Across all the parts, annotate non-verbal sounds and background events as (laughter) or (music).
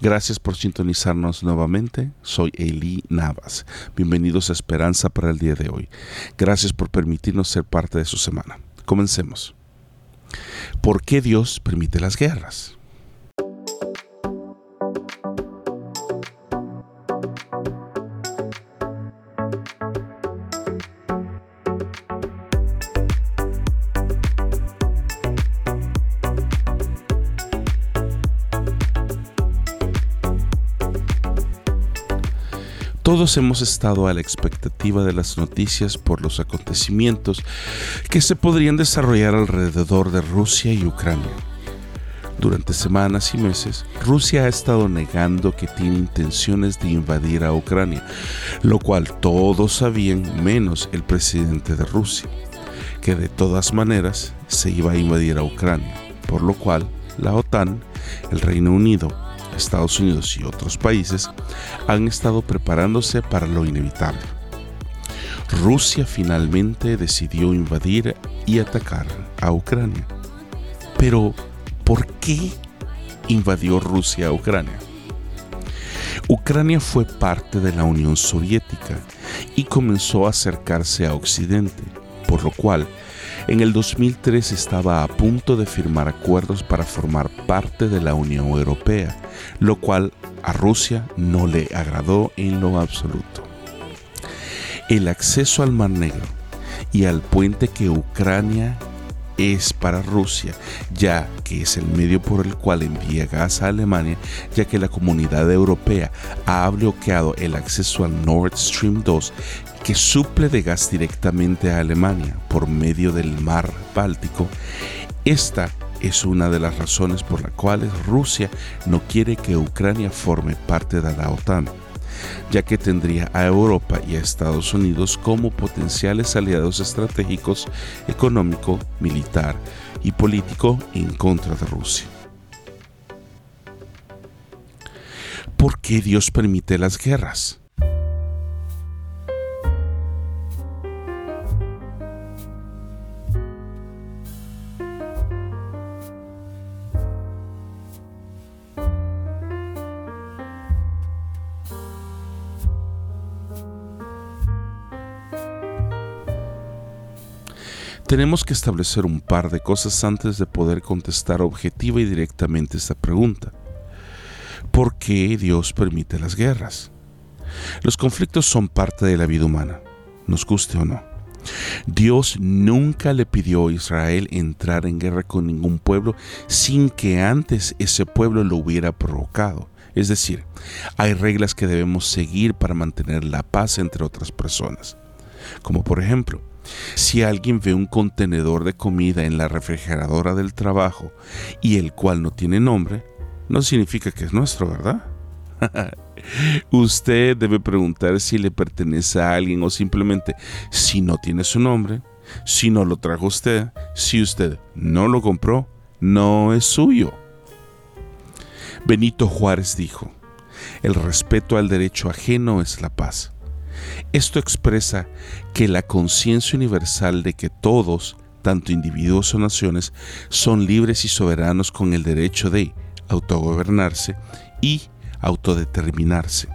Gracias por sintonizarnos nuevamente. Soy Eli Navas. Bienvenidos a Esperanza para el día de hoy. Gracias por permitirnos ser parte de su semana. Comencemos. ¿Por qué Dios permite las guerras? Todos hemos estado a la expectativa de las noticias por los acontecimientos que se podrían desarrollar alrededor de Rusia y Ucrania. Durante semanas y meses, Rusia ha estado negando que tiene intenciones de invadir a Ucrania, lo cual todos sabían menos el presidente de Rusia, que de todas maneras se iba a invadir a Ucrania, por lo cual la OTAN, el Reino Unido Estados Unidos y otros países han estado preparándose para lo inevitable. Rusia finalmente decidió invadir y atacar a Ucrania. Pero, ¿por qué invadió Rusia a Ucrania? Ucrania fue parte de la Unión Soviética y comenzó a acercarse a Occidente, por lo cual en el 2003 estaba a punto de firmar acuerdos para formar parte de la Unión Europea, lo cual a Rusia no le agradó en lo absoluto. El acceso al Mar Negro y al puente que Ucrania es para Rusia, ya que es el medio por el cual envía gas a Alemania, ya que la comunidad europea ha bloqueado el acceso al Nord Stream 2, que suple de gas directamente a Alemania por medio del mar Báltico, esta es una de las razones por las cuales Rusia no quiere que Ucrania forme parte de la OTAN, ya que tendría a Europa y a Estados Unidos como potenciales aliados estratégicos económico, militar y político en contra de Rusia. ¿Por qué Dios permite las guerras? Tenemos que establecer un par de cosas antes de poder contestar objetiva y directamente esta pregunta. ¿Por qué Dios permite las guerras? Los conflictos son parte de la vida humana, nos guste o no. Dios nunca le pidió a Israel entrar en guerra con ningún pueblo sin que antes ese pueblo lo hubiera provocado. Es decir, hay reglas que debemos seguir para mantener la paz entre otras personas. Como por ejemplo, si alguien ve un contenedor de comida en la refrigeradora del trabajo y el cual no tiene nombre, no significa que es nuestro, ¿verdad? (laughs) Usted debe preguntar si le pertenece a alguien o simplemente si no tiene su nombre, si no lo trajo usted, si usted no lo compró, no es suyo. Benito Juárez dijo, el respeto al derecho ajeno es la paz. Esto expresa que la conciencia universal de que todos, tanto individuos o naciones, son libres y soberanos con el derecho de autogobernarse y autodeterminarse,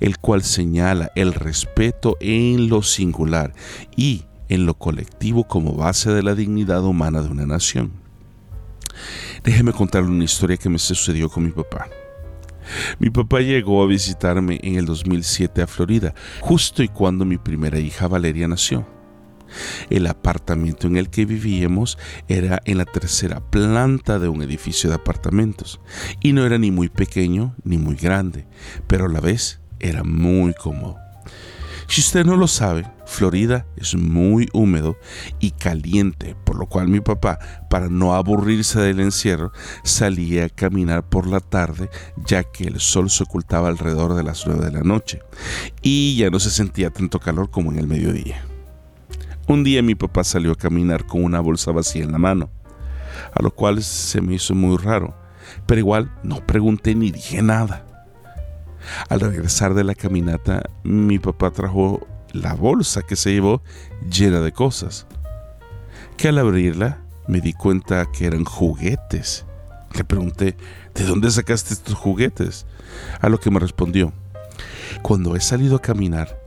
el cual señala el respeto en lo singular y en lo colectivo como base de la dignidad humana de una nación. Déjeme contarle una historia que me sucedió con mi papá. Mi papá llegó a visitarme en el 2007 a Florida, justo y cuando mi primera hija Valeria nació. El apartamento en el que vivíamos era en la tercera planta de un edificio de apartamentos y no era ni muy pequeño ni muy grande, pero a la vez era muy cómodo. Si usted no lo sabe, Florida es muy húmedo y caliente, por lo cual mi papá, para no aburrirse del encierro, salía a caminar por la tarde ya que el sol se ocultaba alrededor de las 9 de la noche y ya no se sentía tanto calor como en el mediodía. Un día mi papá salió a caminar con una bolsa vacía en la mano, a lo cual se me hizo muy raro, pero igual no pregunté ni dije nada. Al regresar de la caminata, mi papá trajo la bolsa que se llevó llena de cosas, que al abrirla me di cuenta que eran juguetes. Le pregunté, ¿de dónde sacaste estos juguetes? A lo que me respondió, cuando he salido a caminar,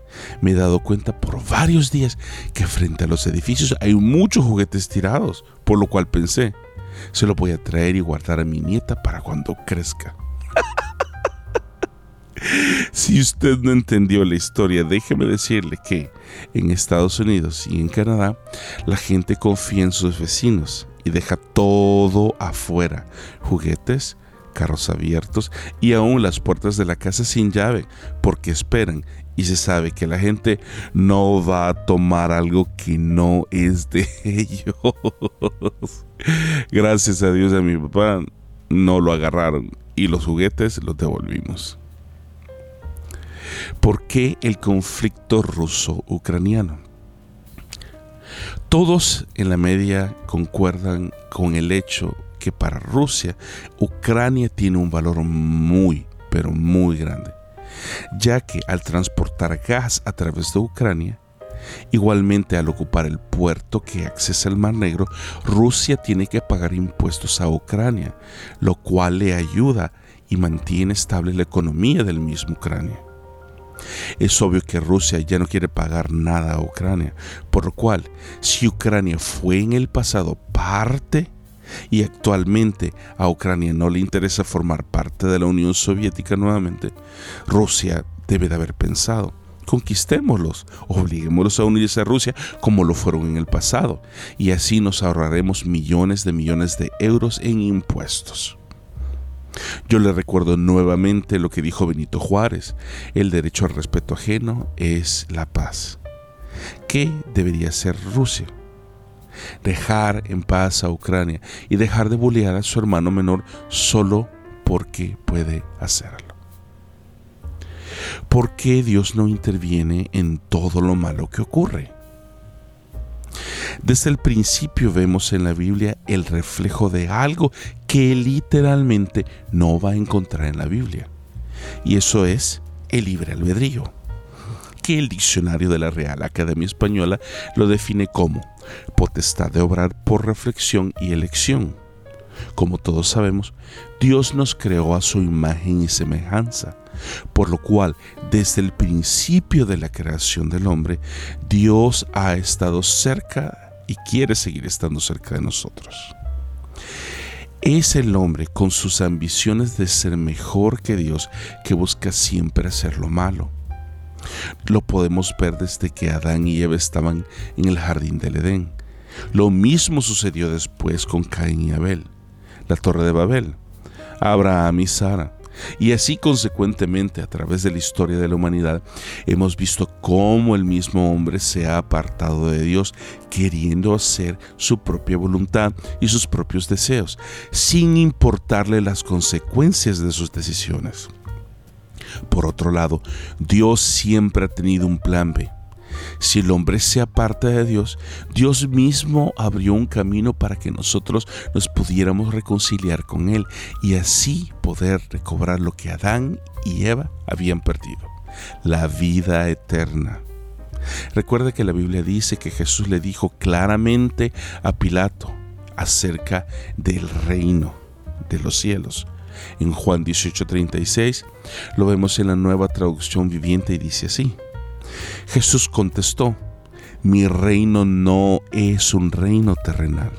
me he dado cuenta por varios días que frente a los edificios hay muchos juguetes tirados, por lo cual pensé, se lo voy a traer y guardar a mi nieta para cuando crezca. (laughs) si usted no entendió la historia, déjeme decirle que en Estados Unidos y en Canadá la gente confía en sus vecinos y deja todo afuera, juguetes, carros abiertos y aún las puertas de la casa sin llave, porque esperan y se sabe que la gente no va a tomar algo que no es de (laughs) ellos. Gracias a Dios a mi papá no lo agarraron y los juguetes los devolvimos. ¿Por qué el conflicto ruso-ucraniano? Todos en la media concuerdan con el hecho que para Rusia, Ucrania tiene un valor muy, pero muy grande, ya que al transportar gas a través de Ucrania, Igualmente, al ocupar el puerto que accesa al Mar Negro, Rusia tiene que pagar impuestos a Ucrania, lo cual le ayuda y mantiene estable la economía del mismo Ucrania. Es obvio que Rusia ya no quiere pagar nada a Ucrania, por lo cual, si Ucrania fue en el pasado parte y actualmente a Ucrania no le interesa formar parte de la Unión Soviética nuevamente, Rusia debe de haber pensado, conquistémoslos, obliguémoslos a unirse a Rusia como lo fueron en el pasado, y así nos ahorraremos millones de millones de euros en impuestos. Yo le recuerdo nuevamente lo que dijo Benito Juárez, el derecho al respeto ajeno es la paz. ¿Qué debería ser Rusia? Dejar en paz a Ucrania y dejar de bullear a su hermano menor solo porque puede hacerlo. ¿Por qué Dios no interviene en todo lo malo que ocurre? Desde el principio vemos en la Biblia el reflejo de algo que literalmente no va a encontrar en la Biblia. Y eso es el libre albedrío, que el diccionario de la Real Academia Española lo define como potestad de obrar por reflexión y elección. Como todos sabemos, Dios nos creó a su imagen y semejanza, por lo cual desde el principio de la creación del hombre, Dios ha estado cerca y quiere seguir estando cerca de nosotros. Es el hombre con sus ambiciones de ser mejor que Dios que busca siempre hacer lo malo. Lo podemos ver desde que Adán y Eva estaban en el jardín del Edén. Lo mismo sucedió después con Caín y Abel, la torre de Babel, Abraham y Sara, y así consecuentemente a través de la historia de la humanidad hemos visto cómo el mismo hombre se ha apartado de Dios queriendo hacer su propia voluntad y sus propios deseos, sin importarle las consecuencias de sus decisiones. Por otro lado, Dios siempre ha tenido un plan B si el hombre se aparta de Dios, Dios mismo abrió un camino para que nosotros nos pudiéramos reconciliar con Él y así poder recobrar lo que Adán y Eva habían perdido, la vida eterna. Recuerda que la Biblia dice que Jesús le dijo claramente a Pilato acerca del reino de los cielos. En Juan 18:36 lo vemos en la nueva traducción viviente y dice así. Jesús contestó, mi reino no es un reino terrenal.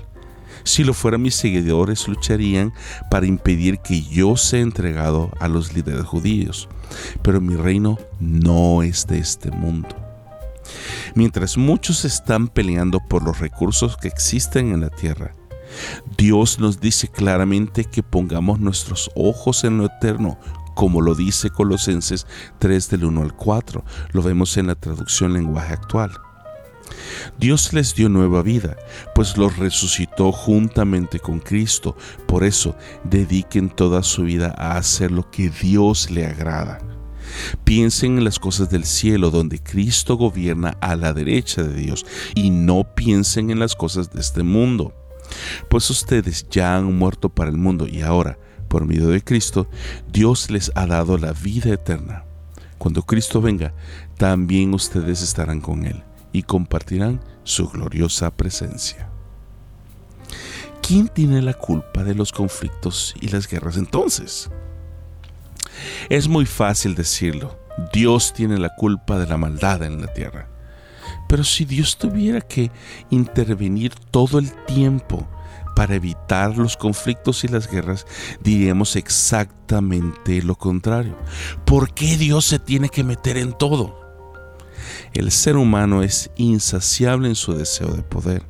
Si lo fuera, mis seguidores lucharían para impedir que yo sea entregado a los líderes judíos. Pero mi reino no es de este mundo. Mientras muchos están peleando por los recursos que existen en la tierra, Dios nos dice claramente que pongamos nuestros ojos en lo eterno, como lo dice Colosenses 3 del 1 al 4. Lo vemos en la traducción lenguaje actual. Dios les dio nueva vida, pues los resucitó juntamente con Cristo. Por eso, dediquen toda su vida a hacer lo que Dios le agrada. Piensen en las cosas del cielo donde Cristo gobierna a la derecha de Dios y no piensen en las cosas de este mundo. Pues ustedes ya han muerto para el mundo y ahora por medio de Cristo, Dios les ha dado la vida eterna. Cuando Cristo venga, también ustedes estarán con Él y compartirán su gloriosa presencia. ¿quién tiene la culpa de los conflictos y las guerras entonces? Es muy fácil decirlo. Dios tiene la culpa de la maldad en la tierra. Pero si Dios tuviera que intervenir todo el tiempo para evitar los conflictos y las guerras, diríamos exactamente lo contrario. ¿Por qué Dios se tiene que meter en todo? El ser humano es insaciable en su deseo de poder,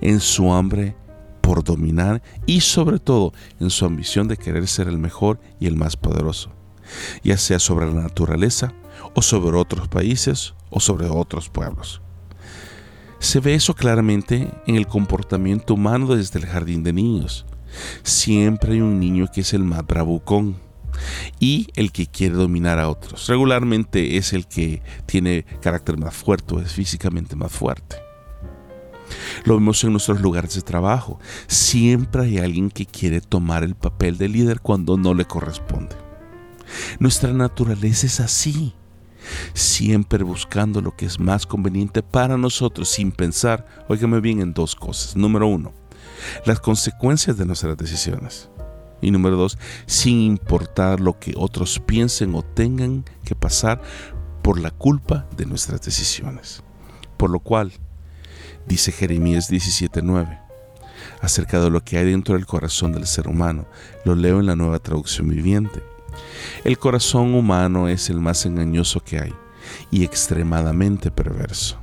en su hambre por dominar y sobre todo en su ambición de querer ser el mejor y el más poderoso, ya sea sobre la naturaleza o sobre otros países o sobre otros pueblos. Se ve eso claramente en el comportamiento humano desde el jardín de niños. Siempre hay un niño que es el más bravucón y el que quiere dominar a otros. Regularmente es el que tiene carácter más fuerte o es físicamente más fuerte. Lo vemos en nuestros lugares de trabajo. Siempre hay alguien que quiere tomar el papel de líder cuando no le corresponde. Nuestra naturaleza es así siempre buscando lo que es más conveniente para nosotros sin pensar, óigame bien, en dos cosas. Número uno, las consecuencias de nuestras decisiones. Y número dos, sin importar lo que otros piensen o tengan que pasar por la culpa de nuestras decisiones. Por lo cual, dice Jeremías 17:9, acerca de lo que hay dentro del corazón del ser humano, lo leo en la nueva traducción viviente. El corazón humano es el más engañoso que hay y extremadamente perverso.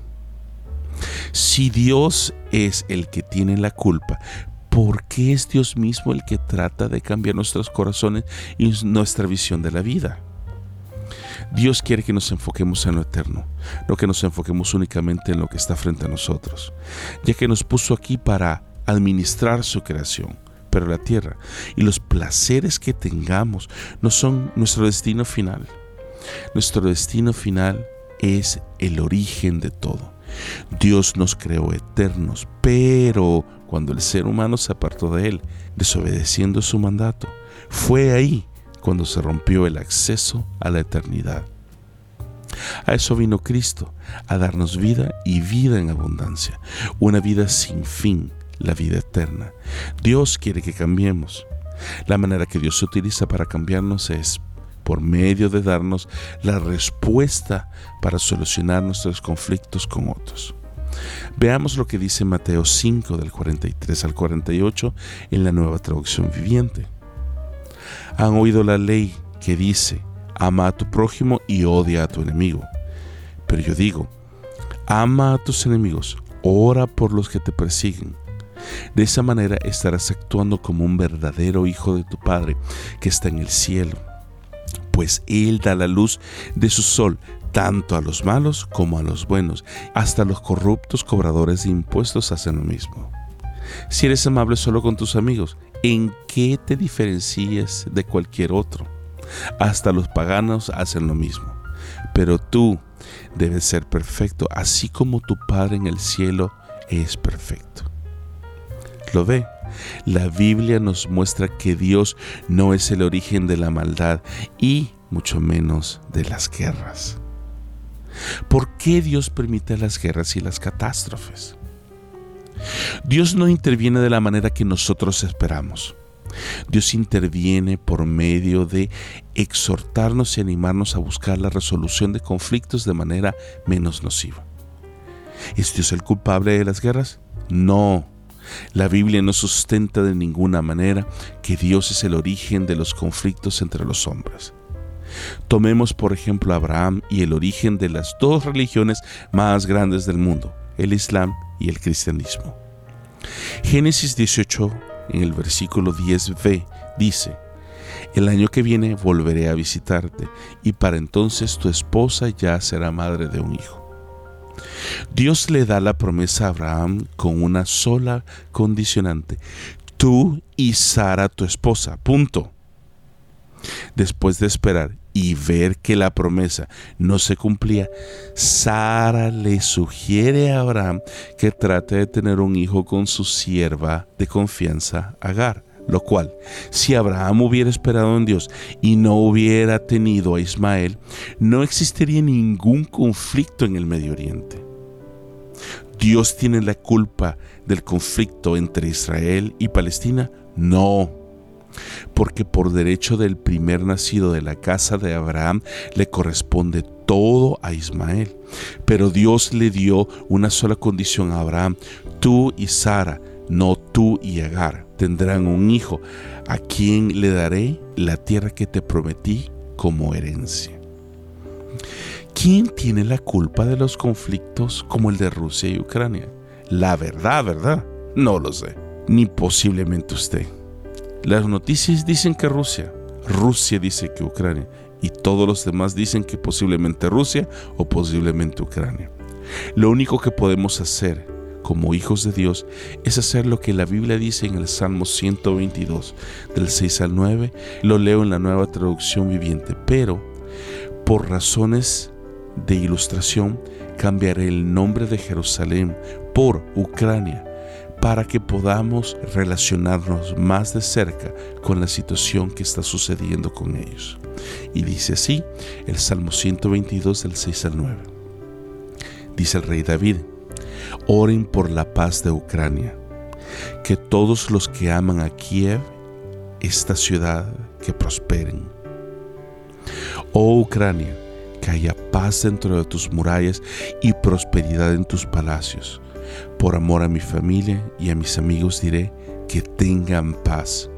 Si Dios es el que tiene la culpa, ¿por qué es Dios mismo el que trata de cambiar nuestros corazones y nuestra visión de la vida? Dios quiere que nos enfoquemos en lo eterno, no que nos enfoquemos únicamente en lo que está frente a nosotros, ya que nos puso aquí para administrar su creación pero la tierra y los placeres que tengamos no son nuestro destino final. Nuestro destino final es el origen de todo. Dios nos creó eternos, pero cuando el ser humano se apartó de Él, desobedeciendo su mandato, fue ahí cuando se rompió el acceso a la eternidad. A eso vino Cristo, a darnos vida y vida en abundancia, una vida sin fin, la vida eterna. Dios quiere que cambiemos. La manera que Dios utiliza para cambiarnos es por medio de darnos la respuesta para solucionar nuestros conflictos con otros. Veamos lo que dice Mateo 5 del 43 al 48 en la nueva traducción viviente. Han oído la ley que dice, ama a tu prójimo y odia a tu enemigo. Pero yo digo, ama a tus enemigos, ora por los que te persiguen de esa manera estarás actuando como un verdadero hijo de tu Padre que está en el cielo, pues Él da la luz de su sol tanto a los malos como a los buenos. Hasta los corruptos cobradores de impuestos hacen lo mismo. Si eres amable solo con tus amigos, ¿en qué te diferencias de cualquier otro? Hasta los paganos hacen lo mismo. Pero tú debes ser perfecto, así como tu Padre en el cielo es perfecto lo ve. La Biblia nos muestra que Dios no es el origen de la maldad y mucho menos de las guerras. ¿Por qué Dios permite las guerras y las catástrofes? Dios no interviene de la manera que nosotros esperamos. Dios interviene por medio de exhortarnos y animarnos a buscar la resolución de conflictos de manera menos nociva. ¿Es Dios el culpable de las guerras? No. La Biblia no sustenta de ninguna manera que Dios es el origen de los conflictos entre los hombres. Tomemos por ejemplo a Abraham y el origen de las dos religiones más grandes del mundo, el Islam y el cristianismo. Génesis 18, en el versículo 10b, dice, El año que viene volveré a visitarte y para entonces tu esposa ya será madre de un hijo. Dios le da la promesa a Abraham con una sola condicionante. Tú y Sara, tu esposa. Punto. Después de esperar y ver que la promesa no se cumplía, Sara le sugiere a Abraham que trate de tener un hijo con su sierva de confianza, Agar. Lo cual, si Abraham hubiera esperado en Dios y no hubiera tenido a Ismael, no existiría ningún conflicto en el Medio Oriente. ¿Dios tiene la culpa del conflicto entre Israel y Palestina? No porque por derecho del primer nacido de la casa de Abraham le corresponde todo a Ismael. Pero Dios le dio una sola condición a Abraham, tú y Sara, no tú y Agar, tendrán un hijo, a quien le daré la tierra que te prometí como herencia. ¿Quién tiene la culpa de los conflictos como el de Rusia y Ucrania? La verdad, ¿verdad? No lo sé, ni posiblemente usted. Las noticias dicen que Rusia, Rusia dice que Ucrania y todos los demás dicen que posiblemente Rusia o posiblemente Ucrania. Lo único que podemos hacer como hijos de Dios es hacer lo que la Biblia dice en el Salmo 122 del 6 al 9. Lo leo en la nueva traducción viviente, pero por razones de ilustración cambiaré el nombre de Jerusalén por Ucrania para que podamos relacionarnos más de cerca con la situación que está sucediendo con ellos. Y dice así el Salmo 122 del 6 al 9. Dice el rey David, oren por la paz de Ucrania, que todos los que aman a Kiev, esta ciudad, que prosperen. Oh Ucrania, que haya paz dentro de tus murallas y prosperidad en tus palacios por amor a mi familia y a mis amigos diré que tengan paz.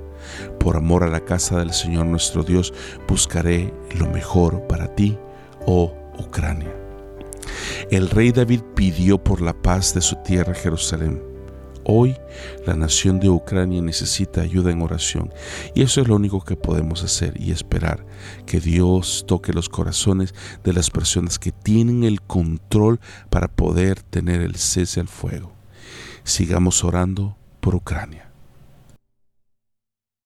Por amor a la casa del Señor nuestro Dios buscaré lo mejor para ti, oh Ucrania. El rey David pidió por la paz de su tierra Jerusalén Hoy la nación de Ucrania necesita ayuda en oración y eso es lo único que podemos hacer y esperar que Dios toque los corazones de las personas que tienen el control para poder tener el cese al fuego. Sigamos orando por Ucrania.